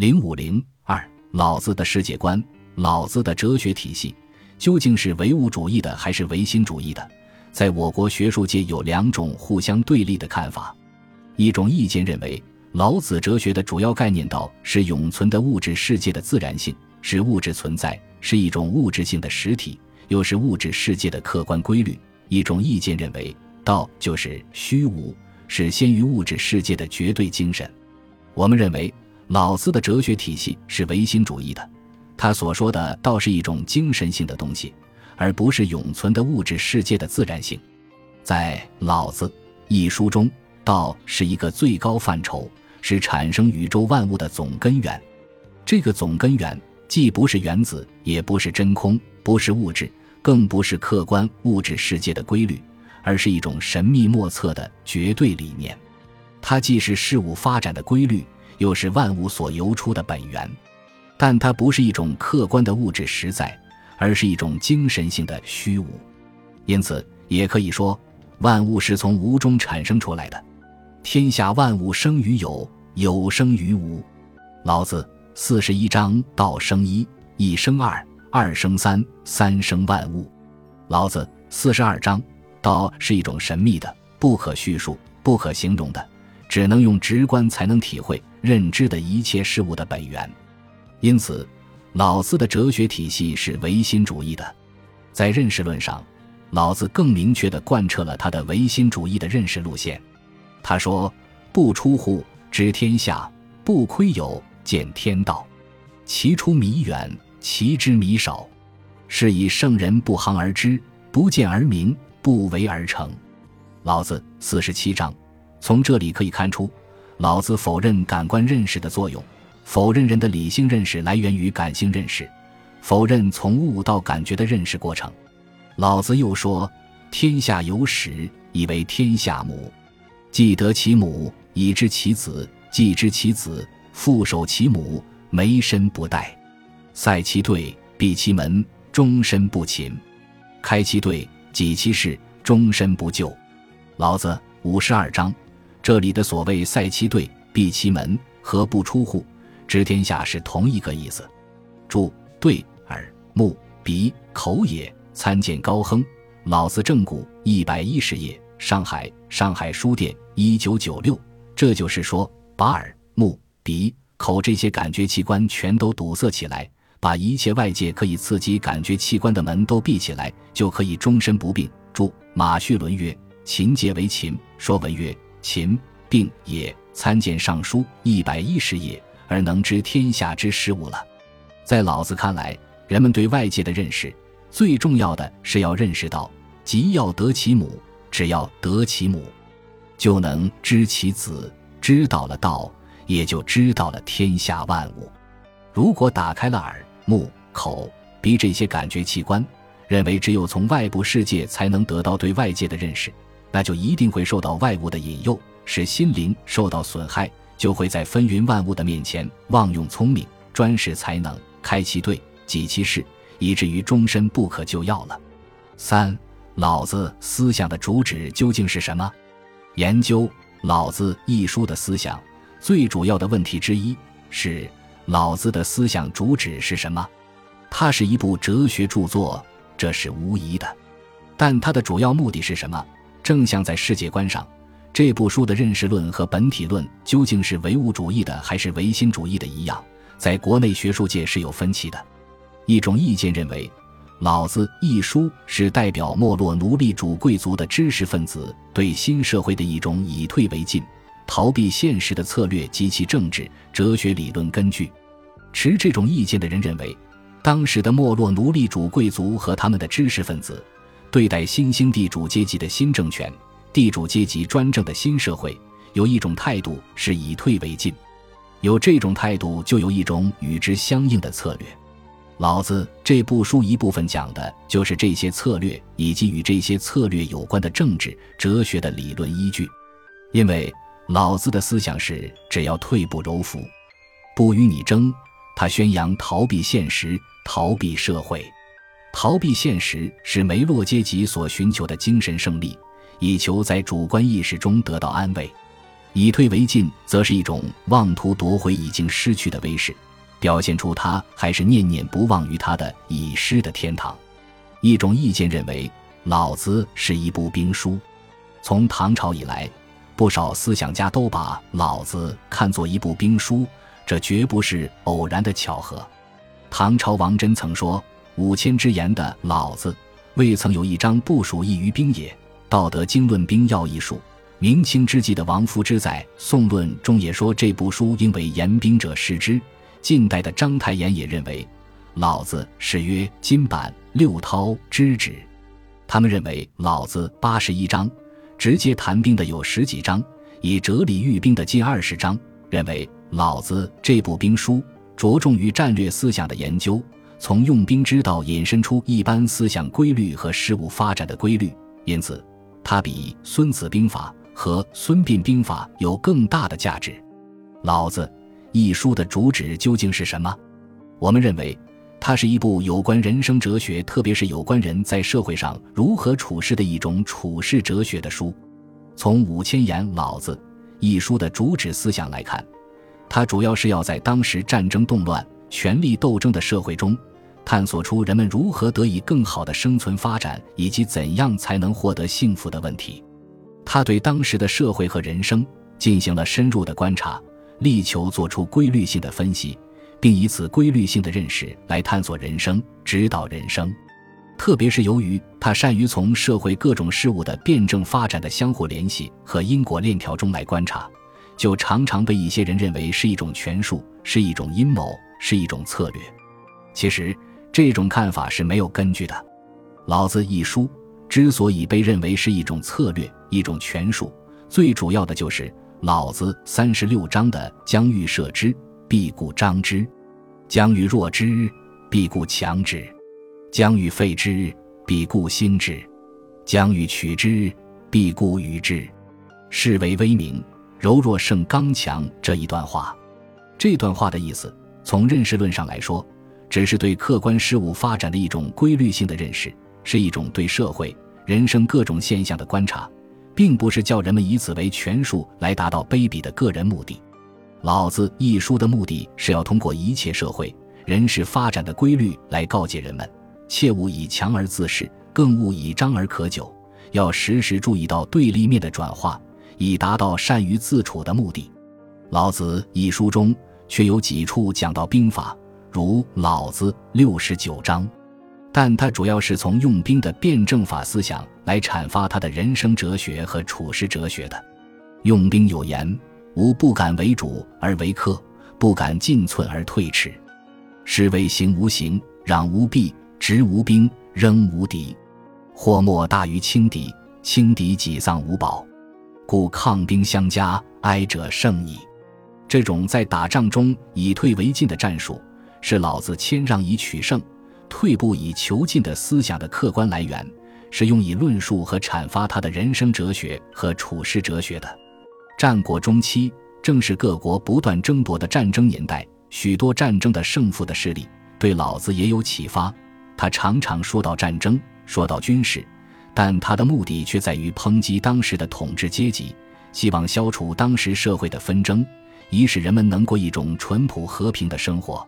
零五零二，老子的世界观，老子的哲学体系究竟是唯物主义的还是唯心主义的？在我国学术界有两种互相对立的看法。一种意见认为，老子哲学的主要概念道是永存的物质世界的自然性，是物质存在，是一种物质性的实体，又是物质世界的客观规律。一种意见认为，道就是虚无，是先于物质世界的绝对精神。我们认为，老子的哲学体系是唯心主义的，他所说的道是一种精神性的东西，而不是永存的物质世界的自然性。在《老子》一书中，道是一个最高范畴，是产生宇宙万物的总根源。这个总根源既不是原子，也不是真空，不是物质。更不是客观物质世界的规律，而是一种神秘莫测的绝对理念。它既是事物发展的规律，又是万物所由出的本源。但它不是一种客观的物质实在，而是一种精神性的虚无。因此，也可以说，万物是从无中产生出来的。天下万物生于有，有生于无。老子四十一章：道生一，一生二。二生三，三生万物。老子四十二章，道是一种神秘的、不可叙述、不可形容的，只能用直观才能体会、认知的一切事物的本源。因此，老子的哲学体系是唯心主义的。在认识论上，老子更明确地贯彻了他的唯心主义的认识路线。他说：“不出户，知天下；不窥有，见天道。其出弥远。”其知弥少，是以圣人不行而知，不见而明，不为而成。老子四十七章，从这里可以看出，老子否认感官认识的作用，否认人的理性认识来源于感性认识，否认从物到感觉的认识过程。老子又说：“天下有始，以为天下母。既得其母，以知其子；既知其子，复守其母，没身不殆。”塞其兑，闭其门，终身不勤；开其兑，己其事，终身不救。老子五十二章，这里的所谓塞其兑、闭其门和不出户，知天下是同一个意思。注：对耳目鼻口也。参见高亨《老子正骨》一百一十页，上海上海书店一九九六。这就是说，把耳目鼻口这些感觉器官全都堵塞起来。把一切外界可以刺激感觉器官的门都闭起来，就可以终身不病。注：马叙伦曰：“勤节为勤。”说文曰：“秦病也。”参见《尚书》一百一十页，而能知天下之事物了。在老子看来，人们对外界的认识，最重要的是要认识到，即要得其母，只要得其母，就能知其子。知道了道，也就知道了天下万物。如果打开了耳。目、口、鼻这些感觉器官，认为只有从外部世界才能得到对外界的认识，那就一定会受到外物的引诱，使心灵受到损害，就会在纷纭万物的面前妄用聪明，专使才能，开其对，己其事，以至于终身不可救药了。三、老子思想的主旨究竟是什么？研究《老子》一书的思想，最主要的问题之一是。老子的思想主旨是什么？它是一部哲学著作，这是无疑的。但它的主要目的是什么？正像在世界观上，这部书的认识论和本体论究竟是唯物主义的还是唯心主义的一样，在国内学术界是有分歧的。一种意见认为，《老子》一书是代表没落奴隶主贵族的知识分子对新社会的一种以退为进、逃避现实的策略及其政治哲学理论根据。持这种意见的人认为，当时的没落奴隶主贵族和他们的知识分子，对待新兴地主阶级的新政权、地主阶级专政的新社会，有一种态度是以退为进。有这种态度，就有一种与之相应的策略。老子这部书一部分讲的就是这些策略以及与这些策略有关的政治哲学的理论依据。因为老子的思想是只要退步柔服，不与你争。他宣扬逃避现实、逃避社会、逃避现实是梅洛阶级所寻求的精神胜利，以求在主观意识中得到安慰。以退为进，则是一种妄图夺回已经失去的威势，表现出他还是念念不忘于他的已失的天堂。一种意见认为，老子是一部兵书。从唐朝以来，不少思想家都把老子看作一部兵书，这绝不是偶然的巧合。唐朝王祯曾说：“五千之言的老子，未曾有一章不属意于兵也。”《道德经》论兵要一书。明清之际的王夫之在《宋论》中也说这部书应为言兵者视之。近代的章太炎也认为，老子是曰金版六韬之旨。他们认为老子八十一章，直接谈兵的有十几章，以哲理喻兵的近二十章。认为老子这部兵书着重于战略思想的研究，从用兵之道引申出一般思想规律和事物发展的规律，因此，它比《孙子兵法》。和《孙膑兵法》有更大的价值。《老子》一书的主旨究竟是什么？我们认为，它是一部有关人生哲学，特别是有关人在社会上如何处事的一种处世哲学的书。从五千言《老子》一书的主旨思想来看，它主要是要在当时战争动乱、权力斗争的社会中，探索出人们如何得以更好的生存发展，以及怎样才能获得幸福的问题。他对当时的社会和人生进行了深入的观察，力求做出规律性的分析，并以此规律性的认识来探索人生、指导人生。特别是由于他善于从社会各种事物的辩证发展的相互联系和因果链条中来观察，就常常被一些人认为是一种权术，是一种阴谋，是一种策略。其实，这种看法是没有根据的。《老子》一书。之所以被认为是一种策略、一种权术，最主要的就是老子三十六章的“将欲设之，必固张之；将欲弱之，必固强之；将欲废之，必固兴之；将欲取之，必固与之。”是为威名，柔弱胜刚强。这一段话，这段话的意思，从认识论上来说，只是对客观事物发展的一种规律性的认识。是一种对社会、人生各种现象的观察，并不是叫人们以此为权术来达到卑鄙的个人目的。老子一书的目的是要通过一切社会人事发展的规律来告诫人们，切勿以强而自恃，更勿以张而可久，要时时注意到对立面的转化，以达到善于自处的目的。老子一书中却有几处讲到兵法，如《老子》六十九章。但他主要是从用兵的辩证法思想来阐发他的人生哲学和处世哲学的。用兵有言：“吾不敢为主而为客，不敢进寸而退尺。是谓行无形，攘无弊，执无兵，扔无敌。祸莫大于轻敌，轻敌己丧无宝。故抗兵相加，哀者胜矣。”这种在打仗中以退为进的战术，是老子谦让以取胜。退步以求进的思想的客观来源，是用以论述和阐发他的人生哲学和处世哲学的。战国中期正是各国不断争夺的战争年代，许多战争的胜负的势力对老子也有启发。他常常说到战争，说到军事，但他的目的却在于抨击当时的统治阶级，希望消除当时社会的纷争，以使人们能过一种淳朴和平的生活。